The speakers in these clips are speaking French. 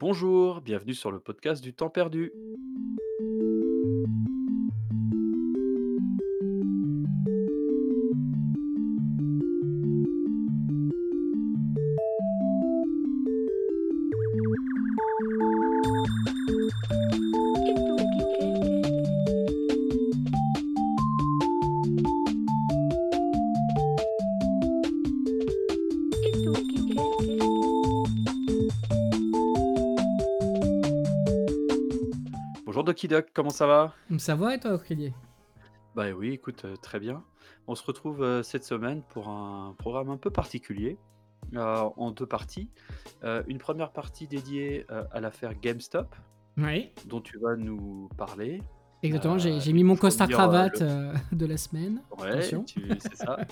Bonjour, bienvenue sur le podcast du temps perdu. Comment ça va? Ça va et toi, Aurélie? Bah oui, écoute, euh, très bien. On se retrouve euh, cette semaine pour un programme un peu particulier, euh, en deux parties. Euh, une première partie dédiée euh, à l'affaire GameStop, Oui, dont tu vas nous parler. exactement. J'ai Euh, j'ai mis mon il faut me costard dire cravate le... euh, de la semaine. Ouais, c'est ça.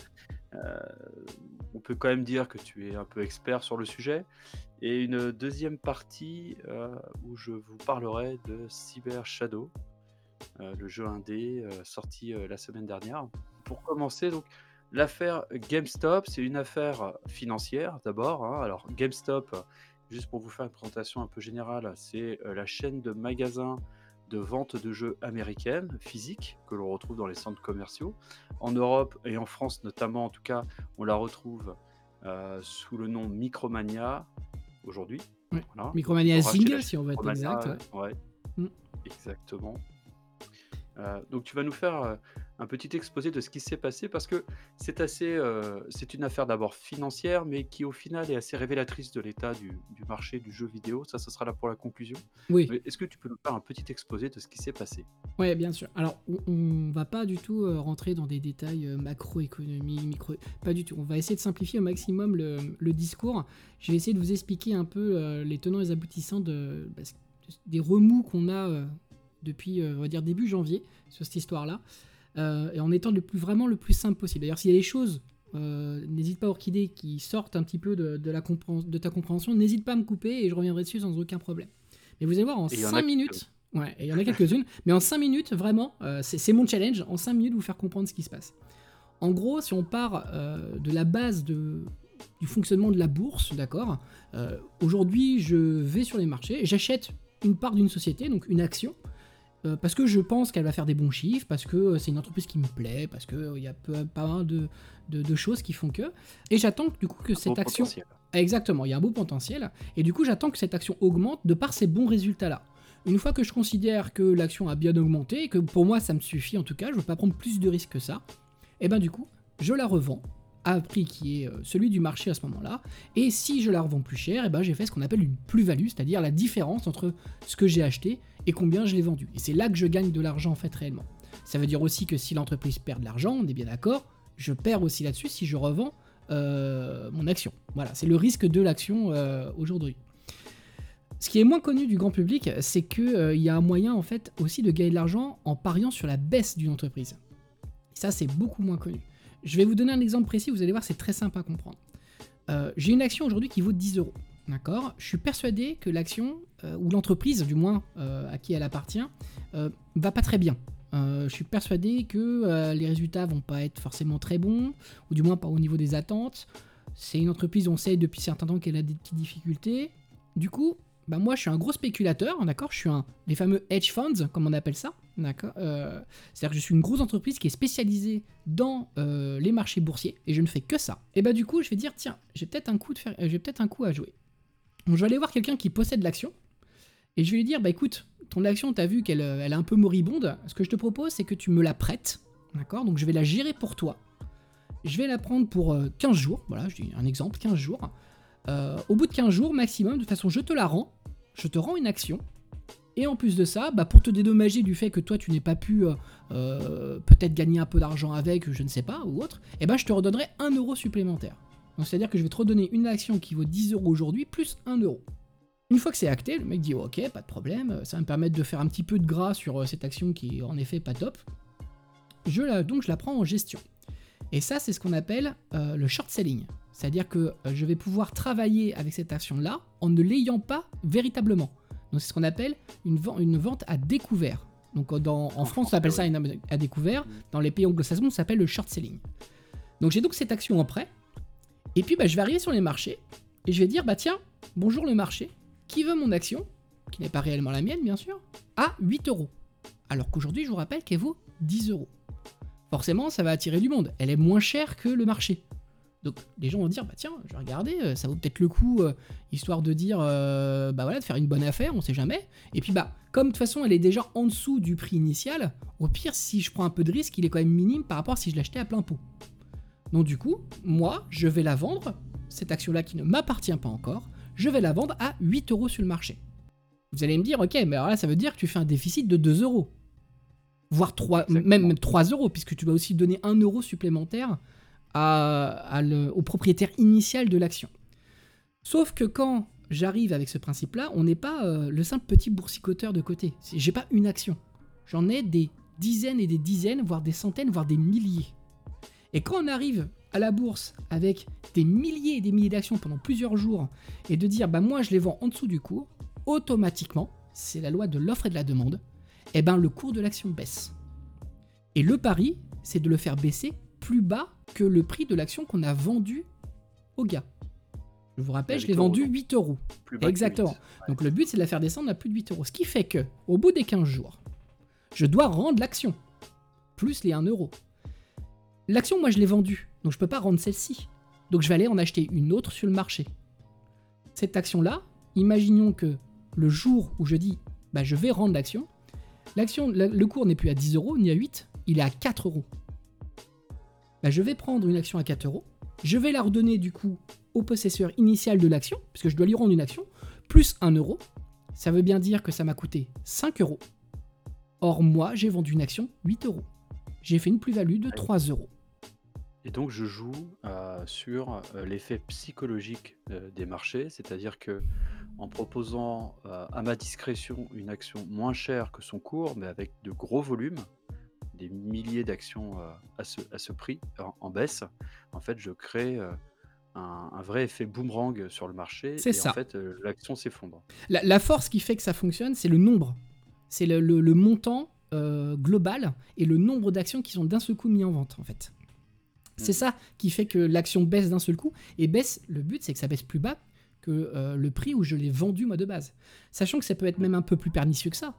On peut quand même dire que tu es un peu expert sur le sujet. Et une deuxième partie euh, où je vous parlerai de Cyber Shadow, euh, le jeu indé euh, sorti euh, la semaine dernière. Pour commencer, donc l'affaire GameStop, c'est une affaire financière d'abord. hein. Alors GameStop, juste pour vous faire une présentation un peu générale, c'est la chaîne de magasins de vente de jeux américaine, physique, que l'on retrouve dans les centres commerciaux. En Europe et en France notamment, en tout cas, on la retrouve euh, sous le nom Micromania aujourd'hui. Ouais. Voilà. Micromania chaîne si on veut être exact. ouais. ouais, Mm. exactement. Euh, donc tu vas nous faire euh, un petit exposé de ce qui s'est passé parce que c'est assez, euh, c'est une affaire d'abord financière, mais qui au final est assez révélatrice de l'état du, du marché du jeu vidéo. Ça, ce sera là pour la conclusion. Oui, Est-ce que tu peux nous faire un petit exposé de ce qui s'est passé? ouais, bien sûr. Alors, on, on va pas du tout euh, rentrer dans des détails euh, macroéconomie, micro... Pas du tout. On va essayer de simplifier au maximum le, le discours. Je vais essayer de vous expliquer un peu euh, les tenants et les aboutissants de, bah, des remous qu'on a euh, depuis, on va dire, début janvier sur cette histoire-là. Euh, et en étant le plus, vraiment le plus simple possible. D'ailleurs, s'il y a des choses, euh, n'hésite pas, Orchidée, qui sortent un petit peu de, de la de ta compréhension, n'hésite pas à me couper et je reviendrai dessus sans aucun problème. Mais vous allez voir, en Et il y en a 5 quelques-unes. minutes, ouais, il y en a quelques-unes, mais en 5 minutes, vraiment, euh, c'est mon challenge, en 5 minutes, vous faire comprendre ce qui se passe. En gros, si on part euh, de la base de, du fonctionnement de la bourse, d'accord Aujourd'hui, je vais sur les marchés, j'achète une part d'une société, donc une action, euh, parce que je pense qu'elle va faire des bons chiffres, parce que euh, c'est une entreprise qui me plaît, parce qu'il y a peu- pas mal de, de- de choses qui font que. Et j'attends que, du coup que Un cette action. potentiel. Exactement, il y a un beau potentiel. Et du coup, j'attends que cette action augmente de par ces bons résultats-là. Une fois que je considère que l'action a bien augmenté, et que pour moi ça me suffit en tout cas, je ne veux pas prendre plus de risques que ça, et ben du coup, je la revends à un prix qui est euh, celui du marché à ce moment-là. Et si je la revends plus cher, et ben j'ai fait ce qu'on appelle une plus-value, c'est-à-dire la différence entre ce que j'ai acheté et combien je l'ai vendu. Et c'est là que je gagne de l'argent en fait réellement. Ça veut dire aussi que si l'entreprise perd de l'argent, on est bien d'accord, je perds aussi là-dessus si je revends euh, mon action. Voilà, c'est le risque de l'action euh, aujourd'hui. Ce qui est moins connu du grand public, c'est qu'il y a un moyen en fait aussi de gagner de l'argent en pariant sur la baisse d'une entreprise. Ça, c'est beaucoup moins connu. Je vais vous donner un exemple précis, vous allez voir, c'est très simple à comprendre. Euh, J'ai une action aujourd'hui qui vaut 10 euros. D'accord Je suis persuadé que l'action, euh, ou l'entreprise du moins euh, à qui elle appartient, euh, va pas très bien. Je suis persuadé que les résultats vont pas être forcément très bons, ou du moins pas au niveau des attentes. C'est une entreprise, on sait depuis certains temps qu'elle a des petites difficultés. Du coup, bah moi je suis un gros spéculateur, d'accord Je suis un les fameux hedge funds, comme on appelle ça, d'accord C'est-à-dire que je suis une grosse entreprise qui est spécialisée dans les marchés boursiers et je ne fais que ça. Et bah du coup, je vais dire tiens, j'ai peut-être un j'ai peut-être un coup à jouer. Donc je vais aller voir quelqu'un qui possède l'action et je vais lui dire bah écoute, ton action, t'as vu qu'elle euh, est un peu moribonde. Ce que je te propose, c'est que tu me la prêtes, d'accord? Donc je vais la gérer pour toi. Je vais la prendre pour euh, 15 jours, voilà, je dis un exemple, 15 jours. Euh, au bout de 15 jours maximum, de toute façon, je te la rends, je te rends une action. Et en plus de ça, bah, pour te dédommager du fait que toi tu n'aies pas pu euh, euh, peut-être gagner un peu d'argent avec, je ne sais pas, ou autre, et ben je te redonnerai 1 euro supplémentaire. Donc c'est-à-dire que je vais te redonner une action qui vaut 10 euros aujourd'hui plus 1 euro. Une fois que c'est acté, le mec dit ok, pas de problème, ça va me permettre de faire un petit peu de gras sur euh, cette action qui est en effet pas top. Je la, donc je la prends en gestion. Et ça, c'est ce qu'on appelle euh, le short selling. C'est-à-dire que euh, je vais pouvoir travailler avec cette action-là en ne l'ayant pas véritablement. Donc c'est ce qu'on appelle une, ven- une vente à découvert. Donc euh, dans- en, En France, on appelle ça une à découvert. Mhm. Dans les pays anglo-saxons, ça s'appelle le short selling. Donc j'ai donc cette action en prêt. Et puis bah, je vais arriver sur les marchés et je vais dire bah tiens, bonjour le marché, qui veut mon action, qui n'est pas réellement la mienne bien sûr, à 8 euros. Alors qu'aujourd'hui, je vous rappelle qu'elle vaut 10 euros. Forcément, ça va attirer du monde. Elle est moins chère que le marché. Donc les gens vont dire bah tiens, je vais regarder, euh, ça vaut peut-être le coup, euh, histoire de dire euh, bah voilà, de faire une bonne affaire, on sait jamais. Et puis bah comme de toute façon elle est déjà en dessous du prix initial, au pire si je prends un peu de risque, il est quand même minime par rapport si je l'achetais à plein pot. Donc du coup, moi je vais la vendre, cette action-là qui ne m'appartient pas encore, je vais la vendre à 8 euros sur le marché. Vous allez me dire ok, mais alors là ça veut dire que tu fais un déficit de 2 euros. Voire 3, même 3 euros, puisque tu vas aussi donner 1 euro supplémentaire au propriétaire initial de l'action. Sauf que quand j'arrive avec ce principe-là, on n'est pas euh, le simple petit boursicoteur de côté. J'ai pas une action. J'en ai des dizaines et des dizaines, voire des centaines, voire des milliers. Et quand on arrive à la bourse avec des milliers et des milliers d'actions pendant plusieurs jours et de dire bah moi je les vends en dessous du cours, automatiquement, c'est la loi de l'offre et de la demande, et eh ben le cours de l'action baisse. Et le pari, c'est de le faire baisser plus bas que le prix de l'action qu'on a vendu au gars. Je vous rappelle, je l'ai vendu 8 euros. Exactement. Donc le but, c'est de la faire descendre à plus de 8 euros. Ce qui fait que, au bout des 15 jours, je dois rendre l'action. Plus les 1 euro. L'action, moi, je l'ai vendue. Donc je ne peux pas rendre celle-ci. Donc je vais aller en acheter une autre sur le marché. Cette action-là, imaginons que le jour où je dis bah, je vais rendre l'action, l'action, le cours n'est plus à 10 euros ni à 8, il est à 4 euros. Bah, je vais prendre une action à 4 euros, je vais la redonner du coup au possesseur initial de l'action, puisque je dois lui rendre une action, plus 1 euro. Ça veut bien dire que ça m'a coûté 5 euros. Or, moi, j'ai vendu une action 8 euros. J'ai fait une plus-value de 3 euros. Et donc, je joue euh, sur euh, l'effet psychologique euh, des marchés, c'est-à-dire que en proposant à ma discrétion une action moins chère que son cours, mais avec de gros volumes, des milliers d'actions à, ce, à ce prix en, baisse, en fait, je crée un, vrai effet boomerang sur le marché. C'est ça. En fait, l'action s'effondre. La, force qui fait que ça fonctionne, c'est le nombre. C'est le, le, montant global et le nombre d'actions qui sont d'un seul coup mis en vente, en fait. C'est mmh. ça qui fait que l'action baisse d'un seul coup. Et baisse, le but, c'est que ça baisse plus bas que le prix où je l'ai vendu moi de base. Sachant que ça peut être même un peu plus pernicieux que ça.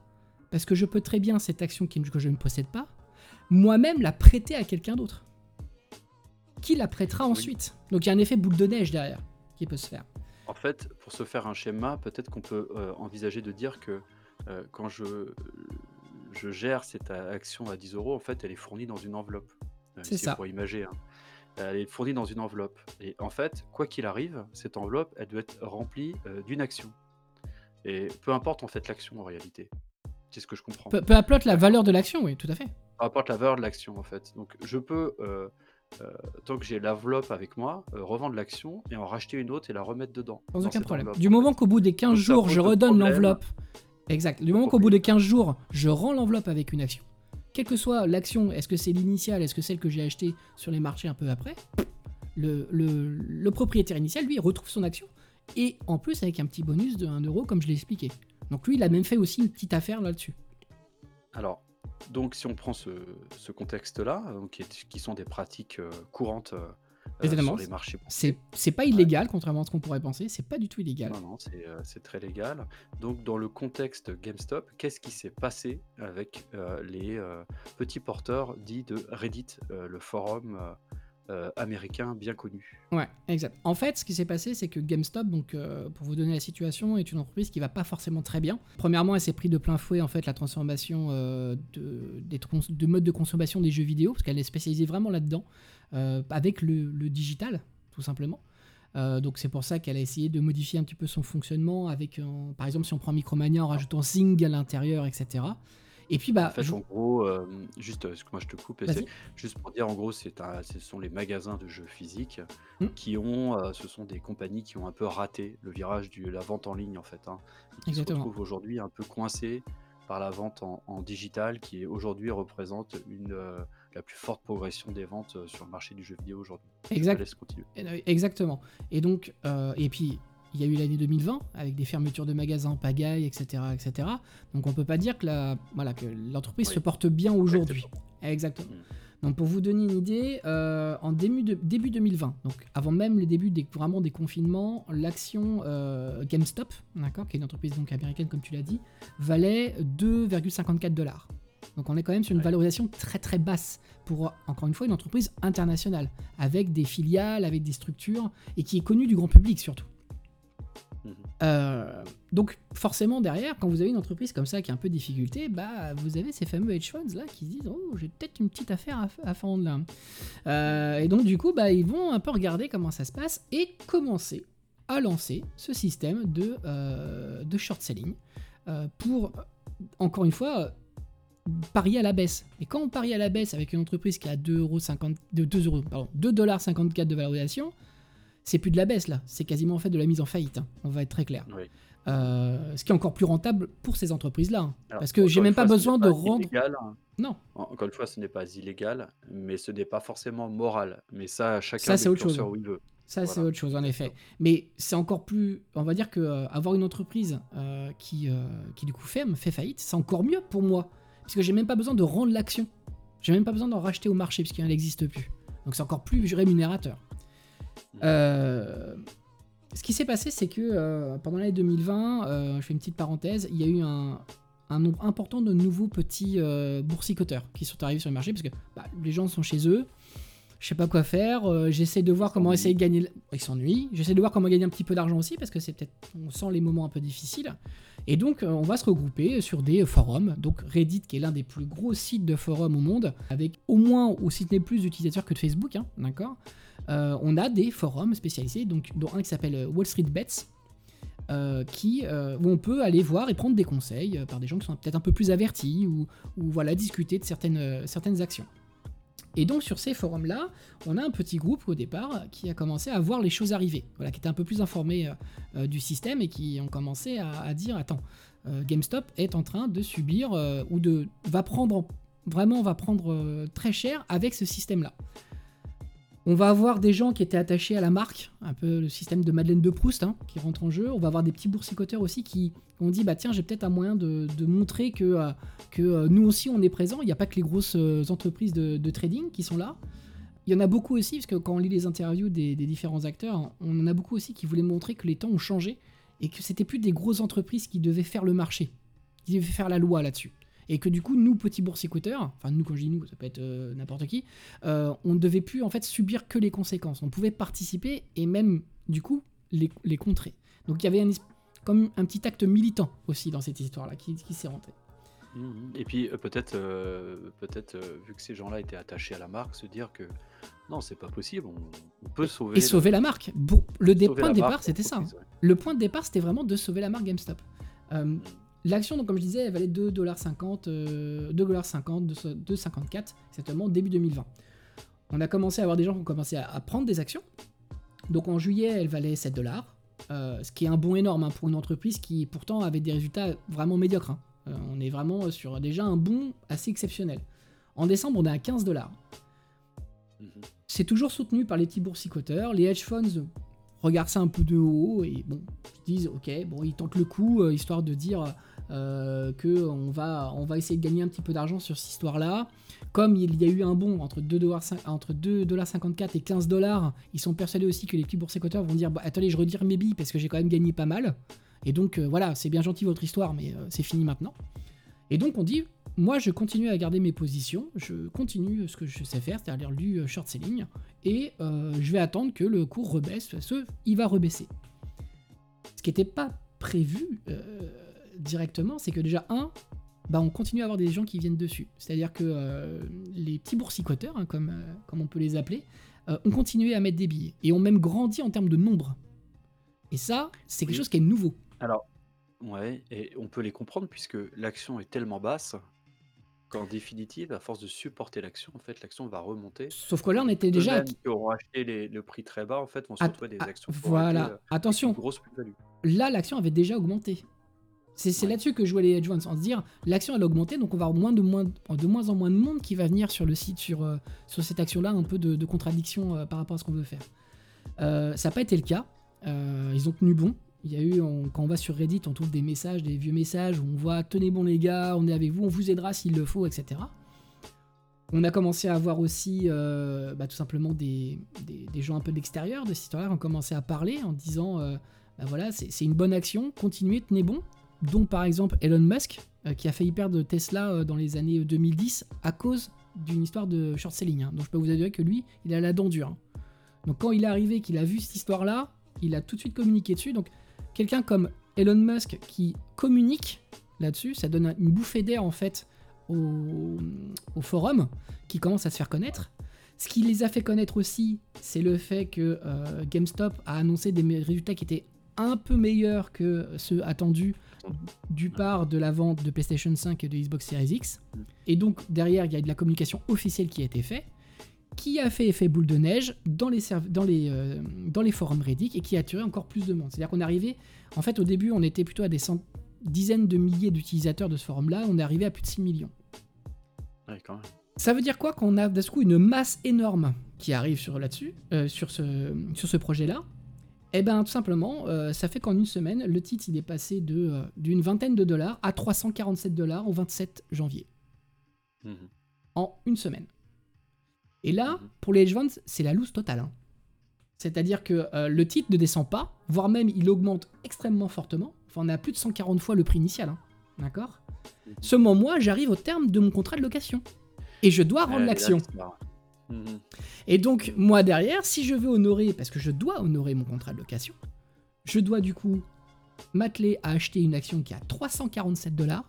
Parce que je peux très bien, cette action que je ne possède pas, moi-même la prêter à quelqu'un d'autre. Qui la prêtera ensuite? Donc il y a un effet boule de neige derrière qui peut se faire. En fait, pour se faire un schéma, peut-être qu'on peut, euh, envisager de dire que euh, quand je, je gère cette action à 10 euros, en fait, elle est fournie dans une enveloppe. Euh, c'est ça. Pour imager. Hein. Elle est fournie dans une enveloppe. Et en fait, quoi qu'il arrive, cette enveloppe, elle doit être remplie d'une action. Et peu importe en fait l'action en réalité. C'est ce que je comprends. Peu, peu importe la valeur de l'action, oui, tout à fait rapporte la valeur de l'action en fait. Donc je peux, euh, euh, tant que j'ai l'enveloppe avec moi, euh, revendre l'action et en racheter une autre et la remettre dedans. Sans aucun problème. Du moment qu'au bout des 15 jours, je redonne l'enveloppe. Exact. Du moment qu'au bout des 15 jours, je rends l'enveloppe avec une action. Quelle que soit l'action, est-ce que c'est l'initiale, est-ce que celle que j'ai achetée sur les marchés un peu après, le, le, propriétaire initial, lui, retrouve son action. Et en plus, avec un petit bonus de 1 euro, comme je l'ai expliqué. Donc lui, il a même fait aussi une petite affaire là-dessus. Alors, donc, si on prend ce, contexte-là, qui, sont des pratiques euh, courantes euh, euh, sur les marchés. C'est pas illégal, contrairement à ce qu'on pourrait penser, c'est pas du tout illégal. Non, non, c'est très légal. Donc, dans le contexte GameStop, qu'est-ce qui s'est passé avec les petits porteurs dits de Reddit, le forum euh, américain bien connu? Ouais, exact. En fait, ce qui s'est passé, c'est que GameStop, donc euh, pour vous donner la situation, est une entreprise qui va pas forcément très bien. Premièrement, elle s'est pris de plein fouet en fait la transformation euh, de, des de mode de consommation des jeux vidéo, parce qu'elle est spécialisée vraiment là-dedans, avec le, le, digital, tout simplement. donc c'est pour ça qu'elle a essayé de modifier un petit peu son fonctionnement avec, par exemple, si on prend Micromania en rajoutant Zing à l'intérieur, etc. Et puis, bah. En fait, en gros, euh, juste, excuse-moi, je te coupe, c'est juste pour dire, en gros, c'est ce sont les magasins de jeux physiques mmh. qui ont, euh, ce sont des compagnies qui ont un peu raté le virage de la vente en ligne, en fait, hein, qui se retrouvent aujourd'hui un peu coincés par la vente en, digital, qui aujourd'hui représente une, euh, la plus forte progression des ventes sur le marché du jeu vidéo aujourd'hui. Exact. Exactement. Et donc, et puis, il y a eu l'année 2020 avec des fermetures de magasins, pagaille, etc., etc. Donc on peut pas dire que la, voilà que l'entreprise se porte bien aujourd'hui. Exactement. Mm. Donc pour vous donner une idée, euh, en début, de, début 2020, donc avant même le début des, vraiment des confinements, l'action euh, GameStop, d'accord, qui est une entreprise donc américaine comme tu l'as dit, valait 2,54 dollars. Donc on est quand même sur une valorisation très très basse pour encore une fois une entreprise internationale avec des filiales, avec des structures et qui est connue du grand public surtout. Mhm. Euh, donc forcément derrière, quand vous avez une entreprise comme ça qui a un peu de difficulté, bah vous avez ces fameux hedge funds là qui se disent oh j'ai peut-être une petite affaire à, à là. Euh, et donc du coup bah ils vont un peu regarder comment ça se passe et commencer à lancer ce système de, euh, de short selling pour encore une fois parier à la baisse. Et quand on parie à la baisse avec une entreprise qui a 2,50 de 2 euros, pardon, 2,54$ de valorisation, c'est plus de la baisse là, c'est quasiment en fait de la mise en faillite. Hein. On va être très clair. Euh, ce qui est encore plus rentable pour ces entreprises-là. Hein. parce que j'ai même pas besoin de rendre. Hein. Non. Encore une fois, ce n'est pas illégal, mais ce n'est pas forcément moral. Mais ça, chacun ça, c'est autre chose. Où il veut. Ça, c'est autre chose, en effet. Mais c'est encore plus. On va dire que euh, avoir une entreprise euh, qui, qui, du coup, ferme, fait faillite, c'est encore mieux pour moi. Parce que j'ai même pas besoin de rendre l'action. J'ai même pas besoin d'en racheter au marché, puisqu'elle n'existe plus. Donc c'est encore plus rémunérateur. Euh, ce qui s'est passé, c'est que euh, pendant l'année 2020, euh, je fais une petite parenthèse, il y a eu un, nombre important de nouveaux petits boursicoteurs qui sont arrivés sur le marché parce que bah, les gens sont chez eux. Je sais pas quoi faire. J'essaie de voir comment essayer de gagner. Ils s'ennuient. J'essaie de voir comment gagner un petit peu d'argent aussi parce que c'est peut-être on sent les moments un peu difficiles. Et donc on va se regrouper sur des forums. Donc Reddit qui est l'un des plus gros sites de forums au monde avec au moins ou si ce n'est plus d'utilisateurs que de Facebook, hein, d'accord. Euh, on a des forums spécialisés, donc, dont un qui s'appelle euh, Wall Street Bets, euh, qui, où on peut aller voir et prendre des conseils par des gens qui sont peut-être un peu plus avertis ou, voilà, discuter de certaines, certaines actions. Et donc sur ces forums-là, on a un petit groupe au départ qui a commencé à voir les choses arriver, voilà, qui était un peu plus informé du système et qui ont commencé à, dire attends, GameStop est en train de subir ou de va prendre vraiment va prendre très cher avec ce système-là. On va avoir des gens qui étaient attachés à la marque, un peu le système de Madeleine de Proust hein, qui rentre en jeu. On va avoir des petits boursicoteurs aussi qui ont dit bah tiens j'ai peut-être un moyen de, montrer que, euh, que euh, nous aussi on est présent. Il n'y a pas que les grosses euh, entreprises de, trading qui sont là. Il y en a beaucoup aussi, parce que quand on lit les interviews des, des, différents acteurs, on en a beaucoup aussi qui voulaient montrer que les temps ont changé et que c'était plus des grosses entreprises qui devaient faire le marché, qui devaient faire la loi là-dessus et que du coup nous petits boursicouteurs, enfin nous quand je dis nous ça peut être euh, n'importe qui, euh, on ne devait plus en fait subir que les conséquences, on pouvait participer et même du coup les, les contrer. Donc il y avait un, comme un petit acte militant aussi dans cette histoire là qui, qui s'est rentré. Mmh. Et puis euh, peut-être, peut-être vu que ces gens-là étaient attachés à la marque, se dire que non, c'est pas possible, on, peut sauver. Et sauver la marque. Bon, le point de départ, c'était ça. Hein. Le point de départ, c'était vraiment de sauver la marque GameStop. Mmh. L'action, comme je disais, elle valait 2,50$, euh, 2,50$, 2,54$, exactement, début 2020. On a commencé à avoir des gens qui ont commencé à, prendre des actions. Donc en juillet, elle valait 7$, dollars, euh, ce qui est un bon énorme hein, pour une entreprise qui pourtant avait des résultats vraiment médiocres. Hein. Euh, on est vraiment sur déjà un bon assez exceptionnel. En décembre, on est à 15$. dollars. Mhm. C'est toujours soutenu par les petits boursicoteurs. Les hedge funds regardent ça un peu de haut et bon, ils disent ok, bon, ils tentent le coup, histoire de dire euh, qu'on va, on va essayer de gagner un petit peu d'argent sur cette histoire-là. Comme il y a eu un bond entre 2,54$ entre 2,54$ et 15$, dollars, ils sont persuadés aussi que les petits boursiers-coteurs vont dire bah, Attendez, je retire mes billes parce que j'ai quand même gagné pas mal. Et donc euh, voilà, c'est bien gentil votre histoire, mais euh, c'est fini maintenant. Et donc on dit moi je continue à garder mes positions, je continue ce que je sais faire, c'est-à-dire du short selling, et je vais attendre que le cours rebaisse, parce il va rebaisser. Ce qui n'était pas prévu directement, c'est que déjà, un, bah, on continue à avoir des gens qui viennent dessus. C'est-à-dire que euh, les petits boursicoteurs, hein, comme, euh, comme on peut les appeler, euh, ont continué à mettre des billets et ont même grandi en termes de nombre. Et ça, c'est quelque chose qui est nouveau. Alors, ouais, et on peut les comprendre puisque l'action est tellement basse qu'en définitive, à force de supporter l'action, en fait, l'action va remonter. Sauf que là, on était déjà. Ceux qui auront acheté le prix très bas, en fait, vont se retrouver des actions. Voilà, attention. Là, l'action avait déjà augmenté. C'est là-dessus que jouaient les hedge funds, en se dire l'action elle a augmenté, donc on va avoir moins de, moins, de moins en moins de monde qui va venir sur le site, sur, euh, sur cette action-là, un peu de, contradiction euh, par rapport à ce qu'on veut faire. Euh, ça n'a pas été le cas, ils ont tenu bon. Il y a eu, quand on va sur Reddit, on trouve des messages, des vieux messages où on voit tenez bon les gars, on est avec vous, on vous aidera s'il le faut, etc. On a commencé à avoir aussi bah, tout simplement des, des, gens un peu de l'extérieur de cette histoire ont commencé à parler en disant bah, voilà, c'est une bonne action, continuez, tenez bon. Dont par exemple Elon Musk, euh, qui a failli perdre Tesla dans les années 2010 à cause d'une histoire de short selling. Hein. Donc je peux vous assurer que lui, il a la dent dure. Hein. Donc quand il est arrivé, qu'il a vu cette histoire-là, il a tout de suite communiqué dessus. Donc quelqu'un comme Elon Musk qui communique là-dessus, ça donne une bouffée d'air en fait au, forum qui commence à se faire connaître. Ce qui les a fait connaître aussi, c'est le fait que euh, GameStop a annoncé des résultats qui étaient un peu meilleurs que ceux attendus du part de la vente de PlayStation 5 et de Xbox Series X. Et donc derrière, il y a de la communication officielle qui a été faite, qui a fait effet boule de neige dans les, dans les, euh, dans les forums Reddit et qui a attiré encore plus de monde. C'est-à-dire qu'on est arrivé, en fait au début on était plutôt à des dizaines de milliers d'utilisateurs de ce forum-là, on est arrivé à plus de 6 millions. Ça veut dire quoi qu'on a d'un coup une masse énorme qui arrive sur là-dessus, euh, sur ce, sur ce projet-là? Eh bien, tout simplement, euh, ça fait qu'en une semaine, le titre il est passé de euh, d'une vingtaine de dollars à 347 dollars au 27 janvier. Mhm. En une semaine. Et là, mhm. pour les hedge funds, c'est la loose totale. Hein. C'est-à-dire que le titre ne descend pas, voire même il augmente extrêmement fortement. Enfin, on a plus de 140 fois le prix initial. Hein. D'accord? Seulement moi, j'arrive au terme de mon contrat de location. Et je dois rendre l'action. Mhm. Et donc, moi derrière, si je veux honorer, parce que je dois honorer mon contrat de location, je dois du coup m'atteler à acheter une action qui a 347 dollars,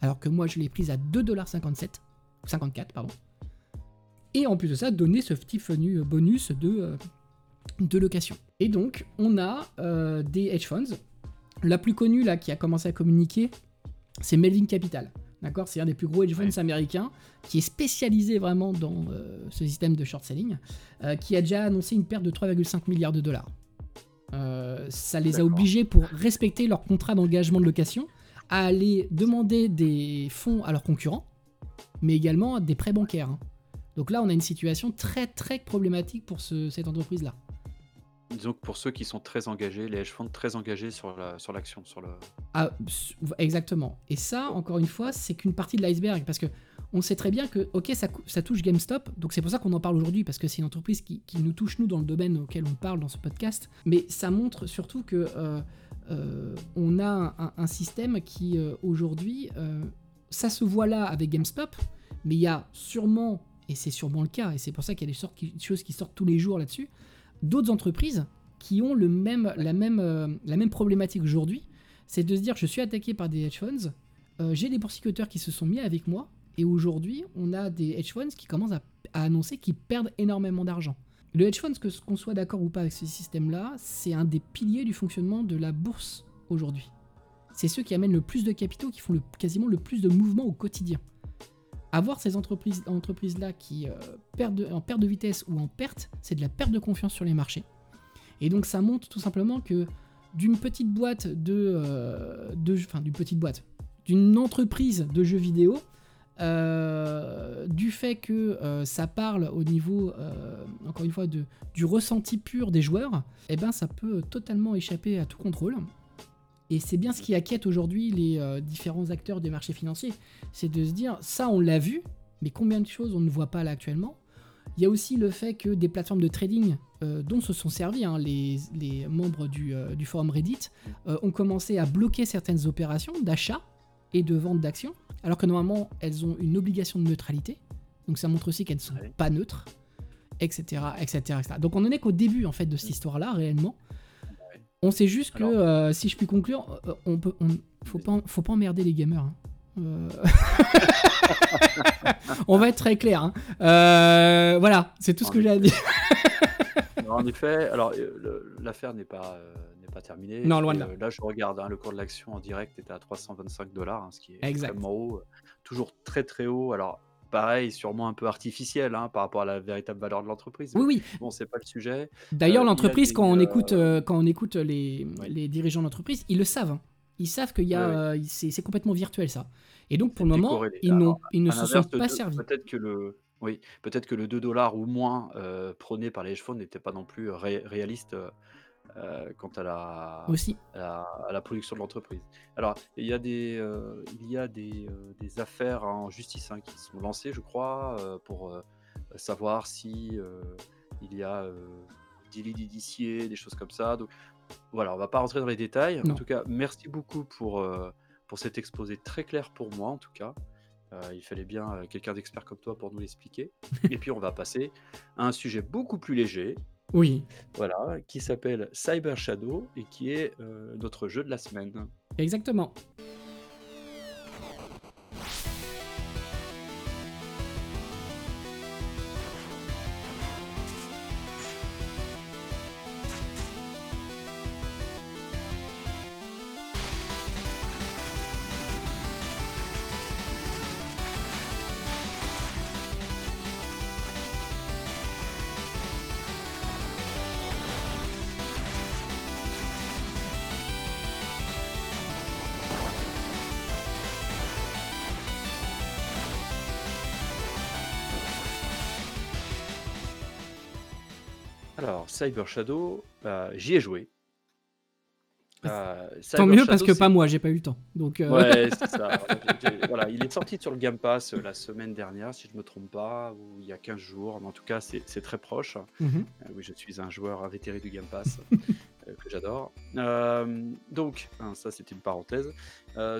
alors que moi je l'ai prise à 2,57 54, pardon. Et en plus de ça, donner ce petit bonus de, euh, de location. Et donc, on a euh, des hedge funds. La plus connue là qui a commencé à communiquer, c'est Melvin Capital. D'accord C'est un des plus gros hedge funds américains qui est spécialisé vraiment dans euh, ce système de short selling, euh, qui a déjà annoncé une perte de 3,5 milliards de dollars. Euh, ça les a obligés, pour respecter leur contrat d'engagement de location, à aller demander des fonds à leurs concurrents, mais également des prêts bancaires. Hein. Donc là, on a une situation très très problématique pour cette entreprise-là. Disons que pour ceux qui sont très engagés, les hedge funds très engagés sur l'action, sur, le. Ah, exactement. Et ça, encore une fois, c'est qu'une partie de l'iceberg parce que on sait très bien que, ok, ça, ça touche GameStop, donc c'est pour ça qu'on en parle aujourd'hui parce que c'est une entreprise qui, nous touche nous dans le domaine auquel on parle dans ce podcast. Mais ça montre surtout que euh, euh, on a un, système qui euh, aujourd'hui, ça se voit là avec GameStop, mais il y a sûrement, et c'est sûrement le cas, et c'est pour ça qu'il y a des choses qui sortent tous les jours là-dessus d'autres entreprises qui ont le même, la, même, euh, la même problématique aujourd'hui, c'est de se dire je suis attaqué par des hedge funds, euh, j'ai des boursicoteurs qui se sont mis avec moi, et aujourd'hui on a des hedge funds qui commencent à, annoncer qu'ils perdent énormément d'argent. Le hedge fund, que qu'on soit d'accord ou pas avec ce système-là, c'est un des piliers du fonctionnement de la bourse aujourd'hui. C'est ceux qui amènent le plus de capitaux, qui font quasiment le plus de mouvements au quotidien avoir ces entreprises, entreprises-là qui euh, perdent en perte de vitesse ou en perte, c'est de la perte de confiance sur les marchés. Et donc ça montre tout simplement que d'une petite boîte de, euh, d'une petite boîte, d'une entreprise de jeux vidéo, euh, du fait que ça parle au niveau, encore une fois, du ressenti pur des joueurs, eh ben ça peut totalement échapper à tout contrôle. Et c'est bien ce qui inquiète aujourd'hui les euh, différents acteurs des marchés financiers. C'est de se dire, ça on l'a vu, mais combien de choses on ne voit pas là actuellement? Il y a aussi le fait que des plateformes de trading euh, dont se sont servis hein, les, membres du, euh, du, forum Reddit ont commencé à bloquer certaines opérations d'achat et de vente d'actions, alors que normalement elles ont une obligation de neutralité. Donc ça montre aussi qu'elles ne sont pas neutres, etc., etc., etc. Donc on en est qu'au début en fait de cette histoire-là réellement. On sait juste que, euh, si je puis conclure, euh, on peut, on, faut pas, faut pas emmerder les gamers. Hein. Euh, on va être très clair. Hein. voilà, c'est tout ce que j'ai à dire. en effet, alors l'affaire n'est pas n'est pas terminée. Non, loin de là. là, je regarde, hein, le cours de l'action en direct était à 325 dollars, ce qui est extrêmement haut, toujours très très haut. Alors pareil, sûrement un peu artificiel hein, par rapport à la véritable valeur de l'entreprise. Oui, oui. Bon, c'est pas le sujet. D'ailleurs, euh, l'entreprise, quand, on écoute, euh, quand on écoute les, les dirigeants d'entreprise, ils le savent. Hein. Ils savent a, c'est complètement virtuel ça. Et donc pour le moment, ils, ils ne se sont pas servis. Peut-être que le, oui, peut-être que le 2 dollars ou moins euh, prôné par les hedge funds n'était pas non plus réaliste euh, quant à la, Aussi. à la, à la production de l'entreprise. Alors, il y a des, euh, il y a des, euh, des affaires en justice hein, qui sont lancées, je crois, euh, pour euh, savoir si euh, il y a euh, délit d'initié, des choses comme ça. Donc, voilà, on va pas rentrer dans les détails. En tout cas, merci beaucoup pour, euh, pour cet exposé très clair pour moi, en tout cas. Euh, il fallait bien euh, quelqu'un d'expert comme toi pour nous l'expliquer. Et puis, on va passer à un sujet beaucoup plus léger, Oui, voilà, qui s'appelle Cyber Shadow et qui est euh, notre jeu de la semaine. exactement. Alors, Cyber Shadow, euh, j'y ai joué. Euh, Tant Cyber mieux parce que c'est- pas moi, j'ai pas eu le temps. Donc, euh, Ouais, c'est ça. Voilà, il est sorti sur le Game Pass euh, la semaine dernière, si je me trompe pas, ou il y a 15 jours. Mais en tout cas, c'est c'est très proche. mhm. Euh, oui, je suis un joueur invétéré du Game Pass que j'adore. Donc, hein, ça c'était une parenthèse.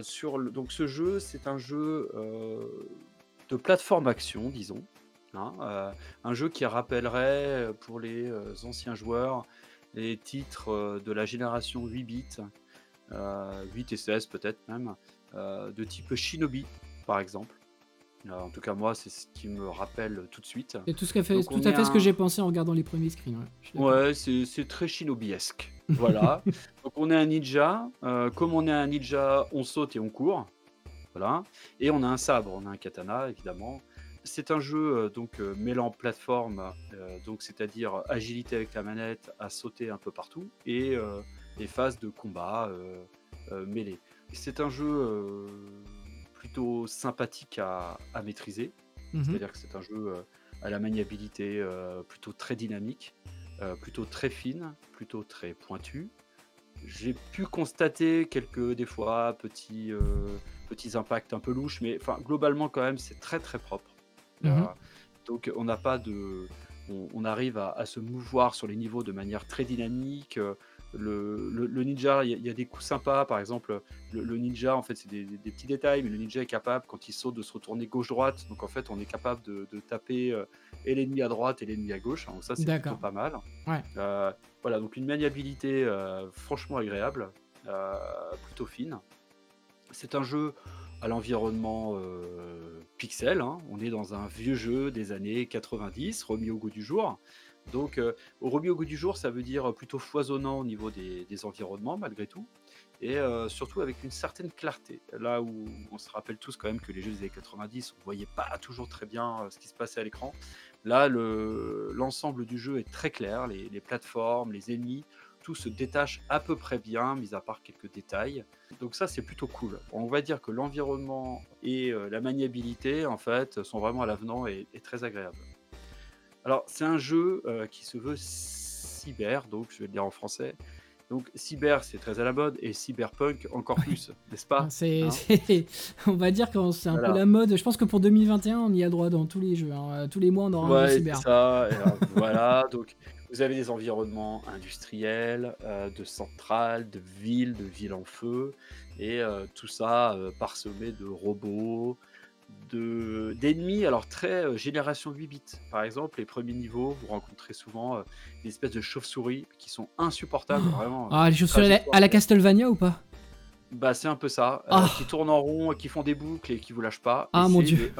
Sur le- donc ce jeu, c'est un jeu de plateforme action, disons. Hein, euh, un jeu qui rappellerait euh, pour les euh, anciens joueurs les titres de la génération 8 bits, euh, 8 et 16 peut-être même, de type Shinobi par exemple. En tout cas, moi, c'est ce qui me rappelle tout de suite. C'est tout, ce fait, Donc, tout à fait ce que j'ai pensé en regardant les premiers screens. ouais. C'est très shinobiesque. Voilà. Donc on est un ninja. comme on est un ninja, on saute et on court. Voilà. Et on a un sabre, on a un katana, évidemment. C'est un jeu euh, donc euh, mêlant plateforme, euh, donc c'est-à-dire agilité avec la manette, à sauter un peu partout, et les phases de combat mêlées. C'est un jeu plutôt sympathique à, à maîtriser. Mhm. C'est-à-dire que c'est un jeu à la maniabilité plutôt très dynamique, plutôt très fine, plutôt très pointue. J'ai pu constater quelques, des fois, petits, euh, petits impacts un peu louches, mais enfin, globalement, quand même, c'est très très propre. Mhm. Donc, on n'a pas de. On, on arrive à, à se mouvoir sur les niveaux de manière très dynamique. Le, le- le ninja, il y, a- il y a des coups sympas. Par exemple, le, le ninja, en fait, c'est des, des petits détails, mais le ninja est capable, quand il saute, de se retourner gauche-droite. Donc, en fait, on est capable de, de taper euh, et l'ennemi à droite et l'ennemi à gauche. Donc, ça, c'est plutôt pas mal. Ouais. Euh, voilà, donc une maniabilité euh, franchement agréable, plutôt fine. C'est un jeu à l'environnement euh, pixel. hein. On est dans un vieux jeu des années 90, remis au goût du jour. Donc, euh, remis au goût du jour, ça veut dire plutôt foisonnant au niveau des, environnements, malgré tout. Et euh, surtout avec une certaine clarté. Là où on se rappelle tous quand même que les jeux des années 90, on voyait pas toujours très bien ce qui se passait à l'écran. Là, le- l'ensemble du jeu est très clair. Les, les plateformes, les ennemis, tout se détache à peu près bien, mis à part quelques détails. Donc ça, c'est plutôt cool. On va dire que l'environnement et euh, la maniabilité, en fait, sont vraiment à l'avenant et, et très agréables. Alors, c'est un jeu euh, qui se veut cyber, donc je vais le dire en français. Donc, cyber, c'est très à la mode, et cyberpunk encore plus, n'est-ce pas? Ah, C'est, hein? on va dire que c'est un peu Voilà. la mode. Je pense que pour 2021, on y a droit dans tous les jeux. hein. Tous les mois, on aura un jeu cyber. ça. et alors, voilà, donc vous avez des environnements industriels, euh, de centrales, de villes, de villes en feu, et euh, tout ça euh, parsemé de robots, de d'ennemis. Alors très génération 8 bits. Par exemple, les premiers niveaux, vous rencontrez souvent des espèces de chauves-souris qui sont insupportables, vraiment. Ah, les chaussures à la, à la Castlevania ou pas? Bah, c'est un peu ça, euh, Ah. qui tournent en rond, qui font des boucles et qui vous lâchent pas. Ah, mon Dieu.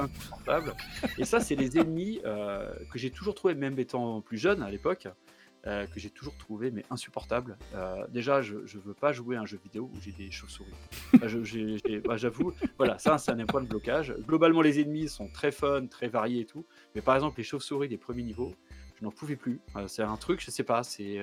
et ça, c'est les ennemis euh, que j'ai toujours trouvé, même étant plus jeune à l'époque, euh, que j'ai toujours trouvé mais insupportables. Euh, déjà, je, je veux pas jouer à un jeu vidéo où j'ai des chauves-souris. Bah, bah, J'avoue, voilà, ça, c'est un point de blocage. Globalement, les ennemis sont très fun, très variés et tout. Mais par exemple, les chauves-souris des premiers niveaux, je n'en pouvais plus. Euh, c'est un truc, je sais pas, c'est.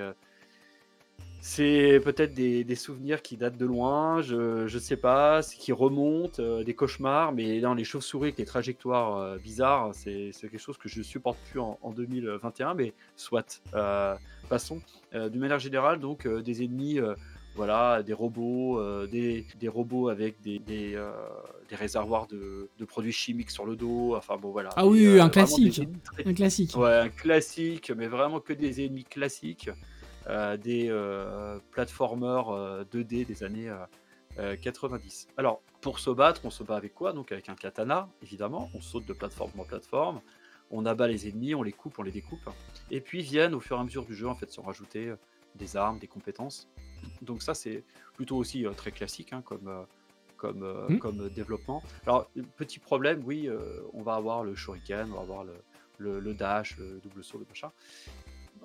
C'est peut-être des, des souvenirs qui datent de loin, je, je sais pas, qui remontent, euh, des cauchemars, mais dans les chauves-souris avec les trajectoires euh, bizarres, c'est quelque chose que je supporte plus en, en 2021, mais soit. Euh, Passons. D'une manière générale, donc des ennemis, voilà, des robots, des, des robots avec des, des, des réservoirs de, de produits chimiques sur le dos. Enfin bon, voilà. Ah oui, un classique. très- Un classique. Ouais, un classique, mais vraiment que des ennemis classiques, des euh, platformers euh, 2D des années euh, euh, 90. Alors, pour se battre, on se bat avec quoi? Donc avec un katana, évidemment, on saute de plateforme en plateforme, on abat les ennemis, on les coupe, on les découpe, et puis viennent au fur et à mesure du jeu, en fait, se rajouter euh, des armes, des compétences. Donc ça, c'est plutôt aussi euh, très classique hein, comme, euh, comme, euh, Hmm. comme développement. Alors, petit problème, oui, euh, on va avoir le shuriken, on va avoir le, le, le dash, le double saut, le machin.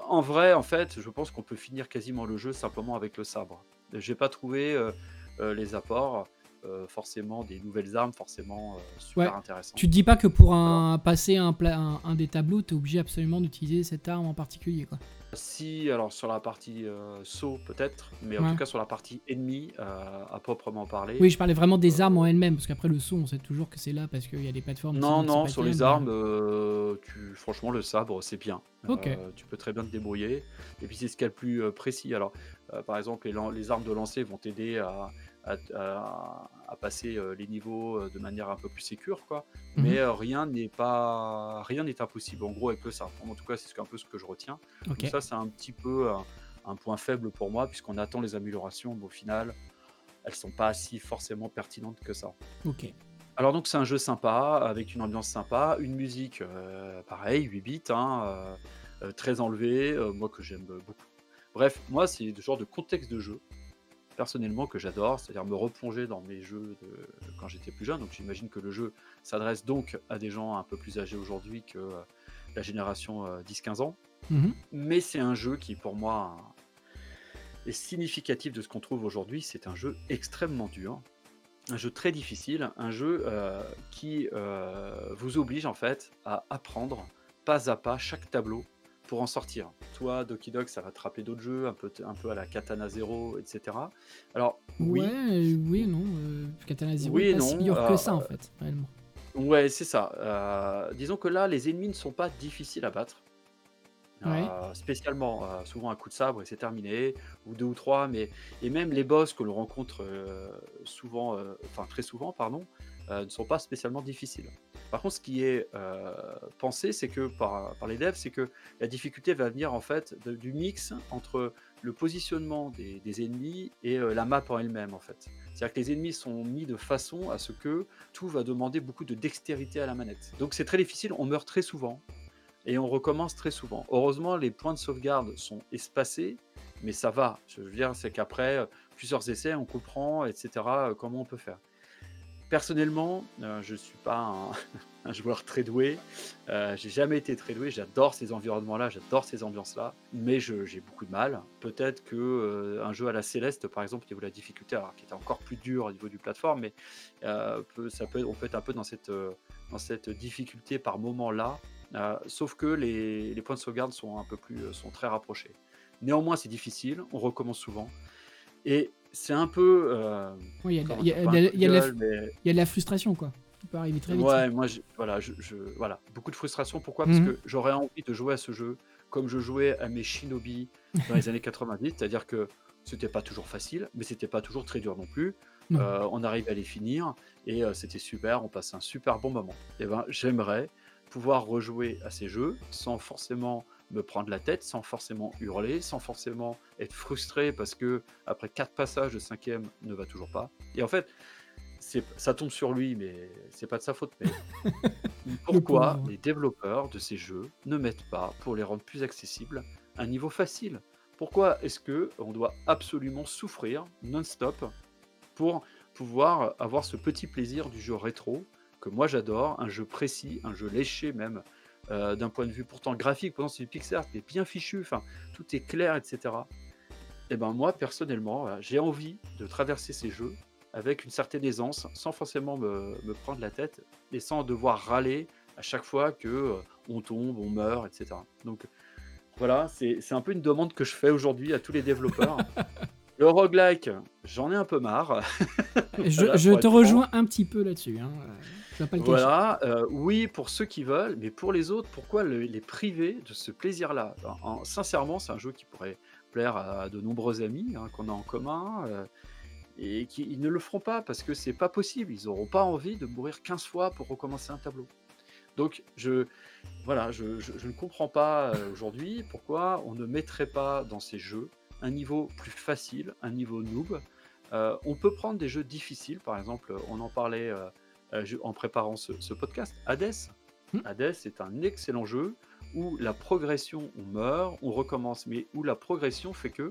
En vrai, en fait, je pense qu'on peut finir quasiment le jeu simplement avec le sabre. J'ai pas trouvé euh, euh, les apports, euh, forcément des nouvelles armes, forcément super Ouais. intéressantes. Tu te dis pas que pour un, passer un, pla- un, un des tableaux, tu es obligé absolument d'utiliser cette arme en particulier. Quoi. Si, alors sur la partie euh, saut peut-être, mais en Ouais. tout cas sur la partie ennemie, euh, à proprement parler. Oui, je parlais vraiment des armes en euh, elles-mêmes, parce qu'après le saut, on sait toujours que c'est là parce qu'il y a des plateformes. Non, c'est non, pas sur terrible, les mais- armes, euh, tu, franchement, le sabre, c'est bien. Ok. Euh, tu peux très bien te débrouiller. Et puis, c'est ce qu'il y a de plus euh, précis. Alors, euh, par exemple, les, lan- les armes de lancer vont t'aider à, à- à- à passer euh, les niveaux euh, de manière un peu plus sécure, quoi. Mhm. Mais euh, rien n'est pas, rien n'est impossible. En gros, avec le sabre. En tout cas, c'est ce- un peu ce que je retiens. Donc ça, c'est un petit peu un, un point faible pour moi, puisqu'on attend les améliorations, mais au final, elles sont pas si forcément pertinentes que ça. Ok. Alors donc c'est un jeu sympa, avec une ambiance sympa, une musique euh, pareil, 8 bits, hein, euh, très enlevée, euh, moi que j'aime beaucoup. Bref, moi c'est le genre de contexte de jeu, personnellement, que j'adore, c'est-à-dire me replonger dans mes jeux de quand j'étais plus jeune. Donc j'imagine que le jeu s'adresse donc à des gens un peu plus âgés aujourd'hui que euh, la génération euh, 10-15 ans. Mhm. Mais c'est un jeu qui pour moi est significatif de ce qu'on trouve aujourd'hui. C'est un jeu extrêmement dur, un jeu très difficile, un jeu euh, qui euh, vous oblige en fait à apprendre pas à pas chaque tableau pour en sortir. Toi, Doki Dog, ça va te rappeler d'autres jeux, un peu, un peu à la Katana Zero, etc. Alors, oui, Ouais, oui, non. Euh, Katana Zero Oui est si dur que euh, ça, en fait, réellement. Ouais, c'est ça. Euh, disons que là, les ennemis ne sont pas difficiles à battre. Ouais. Spécialement, souvent un coup de sabre et c'est terminé, ou deux ou trois, mais et même les boss que l'on rencontre souvent, enfin très souvent, pardon, ne sont pas spécialement difficiles. Par contre, ce qui est euh, pensé, c'est que par, par les devs, c'est que la difficulté va venir en fait du mix entre le positionnement des, ennemis et euh, la map en elle-même en fait. C'est-à-dire que les ennemis sont mis de façon à ce que tout va demander beaucoup de dextérité à la manette. Donc c'est très difficile, on meurt très souvent et on recommence très souvent. Heureusement, les points de sauvegarde sont espacés, mais ça va. Je veux dire, c'est qu'après euh, plusieurs essais, on comprend, etc., comment on peut faire. Personnellement, euh, je ne suis pas un, joueur très doué. Euh, j'ai jamais été très doué. J'adore ces environnements-là, j'adore ces ambiances-là, mais j'ai beaucoup de mal. Peut-être que euh, un jeu à la Céleste, par exemple, au niveau de la difficulté, alors qui était encore plus dur au niveau du plateforme, mais euh, ça peut, on peut être un peu dans cette, difficulté par moment-là. Sauf que les, les points de sauvegarde sont un peu plus, sont très rapprochés. Néanmoins, c'est difficile. On recommence souvent, et c'est un peu. euh, Il y a de la- y y mais y a de frustration, quoi. Ça peut arriver très vite. Ouais, moi, voilà, je, je- voilà, beaucoup de frustration. Pourquoi? Parce Mhm. que j'aurais envie de jouer à ce jeu comme je jouais à mes Shinobi dans les années 90, c'est-à-dire que c'était pas toujours facile, mais c'était pas toujours très dur non plus. Euh, on arrivait à les finir et euh, c'était super, on passait un super bon moment. Et ben, j'aimerais pouvoir rejouer à ces jeux sans forcément me prendre la tête, sans forcément hurler, sans forcément être frustré parce que après quatre passages de cinquième ne va toujours pas. Et en fait, ça tombe sur lui, mais c'est pas de sa faute. Mais pourquoi les développeurs de ces jeux ne mettent pas, pour les rendre plus accessibles, un niveau facile? Pourquoi est-ce que on doit absolument souffrir non-stop pour pouvoir avoir ce petit plaisir du jeu rétro que moi j'adore, un jeu précis, un jeu léché même, euh, d'un point de vue pourtant graphique, pourtant c'est du pixel art, est bien fichu, enfin tout est clair, etc. Et ben moi personnellement, j'ai envie de traverser ces jeux avec une certaine aisance, sans forcément me, me prendre la tête et sans devoir râler à chaque fois que euh, on tombe, on meurt, etc. Donc voilà, c'est c'est un peu une demande que je fais aujourd'hui à tous les développeurs. Le roguelike, j'en ai un peu marre. Je, Voilà, je pour te rejoins un petit peu là-dessus. hein. Voilà, euh, oui, pour ceux qui veulent, mais pour les autres, pourquoi le- les priver de ce plaisir-là? En- en- sincèrement, c'est un jeu qui pourrait plaire à de nombreux amis hein, qu'on a en commun euh, et qui ils ne le feront pas parce que c'est pas possible. Ils n'auront pas envie de mourir 15 fois pour recommencer un tableau. Donc, je, voilà, je, ne comprends pas euh, aujourd'hui pourquoi on ne mettrait pas dans ces jeux un niveau plus facile, un niveau noob. On peut prendre des jeux difficiles, par exemple, on en parlait en préparant ce, ce podcast, Hades. Hmm. Hades est un excellent jeu où la progression, on meurt, on recommence, mais où la progression fait que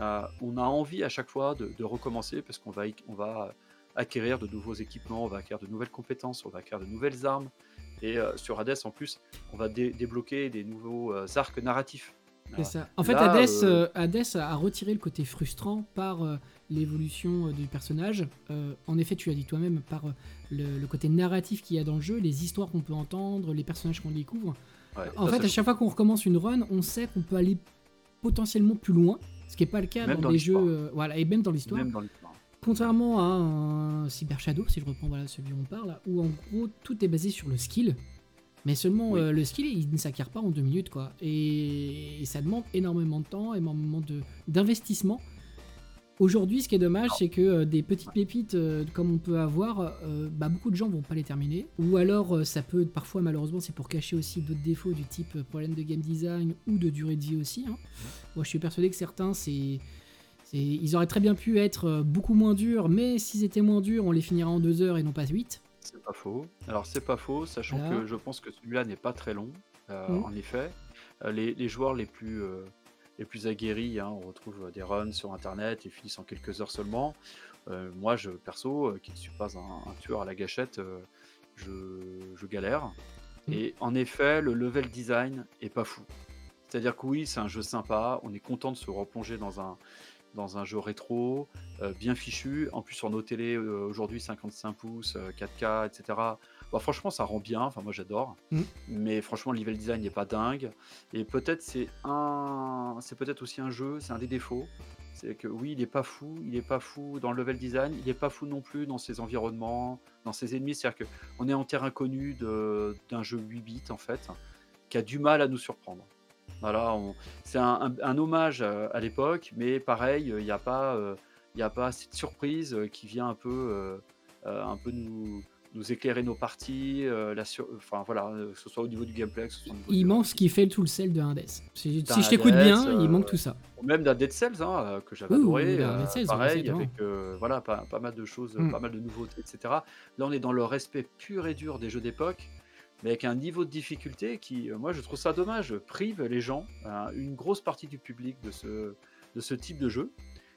euh, on a envie à chaque fois de, de recommencer parce qu'on va, y- on va acquérir de nouveaux équipements, on va acquérir de nouvelles compétences, on va acquérir de nouvelles armes. Et euh, sur Hades, en plus, on va dé- débloquer des nouveaux euh, arcs narratifs. C'est ça. En fait, Là, Hades, euh, euh, Hades a retiré le côté frustrant par euh, l'évolution euh, du personnage. En effet, tu l'as dit toi-même, par le, le côté narratif qu'il y a dans le jeu, les histoires qu'on peut entendre, les personnages qu'on découvre. ouais, En ça, fait, à chaque fois qu'on recommence une run, on sait qu'on peut aller potentiellement plus loin, ce qui n'est pas le cas dans, dans des jeux. voilà, et même dans l'histoire. Même dans l'histoire. Contrairement à un Cyber Shadow, si je reprends voilà, celui dont on parle, où en gros tout est basé sur le skill, mais seulement Oui. euh, le skill il ne s'acquiert pas en deux minutes quoi. Et, ça demande énormément de temps, énormément d'investissement. Aujourd'hui, ce qui est dommage, c'est que euh, des petites pépites euh, comme on peut avoir, euh, bah, beaucoup de gens vont pas les terminer. Ou alors, ça peut parfois, malheureusement, c'est pour cacher aussi d'autres défauts du type problème de game design ou de durée de vie aussi. hein. Moi, je suis persuadé que certains, c'est Ils auraient très bien pu être beaucoup moins durs, mais s'ils étaient moins durs, on les finira en deux heures et non pas huit. C'est pas faux. Alors c'est pas faux, sachant Voilà. que je pense que celui-là n'est pas très long. euh. En effet, Euh, les, les joueurs les plus euh, les plus aguerris, hein, on retrouve des runs sur internet et finissent en quelques heures seulement. Moi, je perso, qui ne suis pas un, un tueur à la gâchette, je, je galère. Mhm. Et en effet, le level design est pas fou. C'est-à-dire que oui, c'est un jeu sympa, on est content de se replonger dans un dans un jeu rétro, euh, bien fichu. En plus, sur nos télés, euh, aujourd'hui, 55 pouces, euh, 4K, etc. Bon, franchement, ça rend bien. Enfin, moi, j'adore. Mhm. Mais franchement, le level design n'est pas dingue. Et peut-être, c'est un, c'est peut-être aussi un jeu, c'est un des défauts. C'est que oui, il n'est pas fou, il n'est pas fou dans le level design, il n'est pas fou non plus dans ses environnements, dans ses ennemis. C'est-à-dire qu'on est en terrain connu de- d'un jeu 8 bits, en fait, qui a du mal à nous surprendre. Voilà, on- c'est un, un- un hommage à, à l'époque, mais pareil, il n'y a pas, euh, il y a pas cette surprise euh, qui vient un peu, euh, euh, un peu nous, nous éclairer nos parties, euh, la sur- enfin voilà, euh, que ce soit au niveau du gameplay, que ce soit au niveau Il manque ce qui fait tout le sel de Hades. Si, je t'écoute Hades, bien, euh, il manque tout ça. ou même d'un Dead Cells hein, euh, que j'avais Oui, ou adoré, d'un euh, Dead Cells, oui, pareil exactement. avec euh, voilà pas, pas mal de choses, Mm. pas mal de nouveautés, etc. Là, on est dans le respect pur et dur des jeux d'époque, mais avec un niveau de difficulté qui, euh, moi, je trouve ça dommage, prive les gens, euh, une grosse partie du public de ce type de jeu.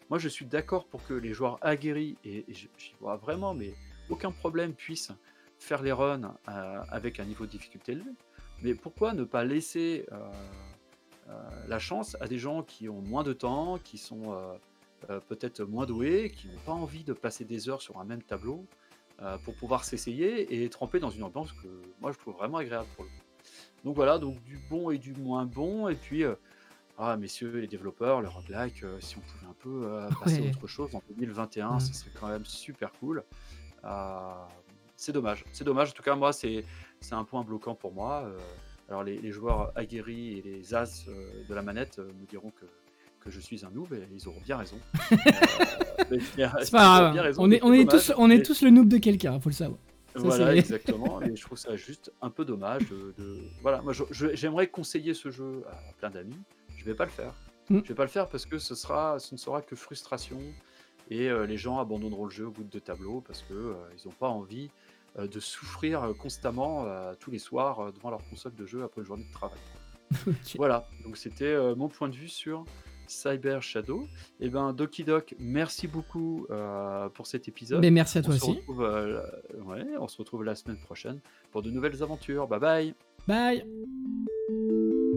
Moi, je suis d'accord pour que les joueurs aguerris et, j'y vois vraiment, mais aucun problème puissent faire les runs euh, avec un niveau de difficulté élevé. Mais pourquoi ne pas laisser la chance à des gens qui ont moins de temps, qui sont peut-être moins doués, qui n'ont pas envie de passer des heures sur un même tableau euh, pour pouvoir s'essayer et tremper dans une ambiance que moi je trouve vraiment agréable pour le coup. Donc voilà, donc du bon et du moins bon, et puis euh, ah messieurs les développeurs, le roguelike, euh, si on pouvait un peu euh, passer à Ouais. autre chose en 2021, Mm. ce serait quand même super cool. C'est dommage, c'est dommage. En tout cas, moi, c'est c'est un point bloquant pour moi. Alors, les, les joueurs aguerris et les as de la manette me diront que, que je suis un noob et ils auront bien raison. C'est pas grave. On est, on tous, on est tous le noob de quelqu'un, faut le savoir. Ça, voilà, exactement. Et je trouve ça juste un peu dommage de. de- Voilà, moi, j'aimerais conseiller ce jeu à plein d'amis. Je vais pas le faire. Mm. Je vais pas le faire parce que ce sera, ce ne sera que frustration et euh, les gens abandonneront le jeu au bout de deux tableaux parce que euh, ils n'ont pas envie euh, de souffrir euh, constamment tous les soirs devant leur console de jeu après une journée de travail. Voilà, donc c'était mon point de vue sur Cyber Shadow. Et ben Doki Doc, merci beaucoup euh, pour cet épisode. Ben, merci à On toi se, aussi. retrouve, euh, ouais, on se retrouve la semaine prochaine pour de nouvelles aventures. Bye bye Bye.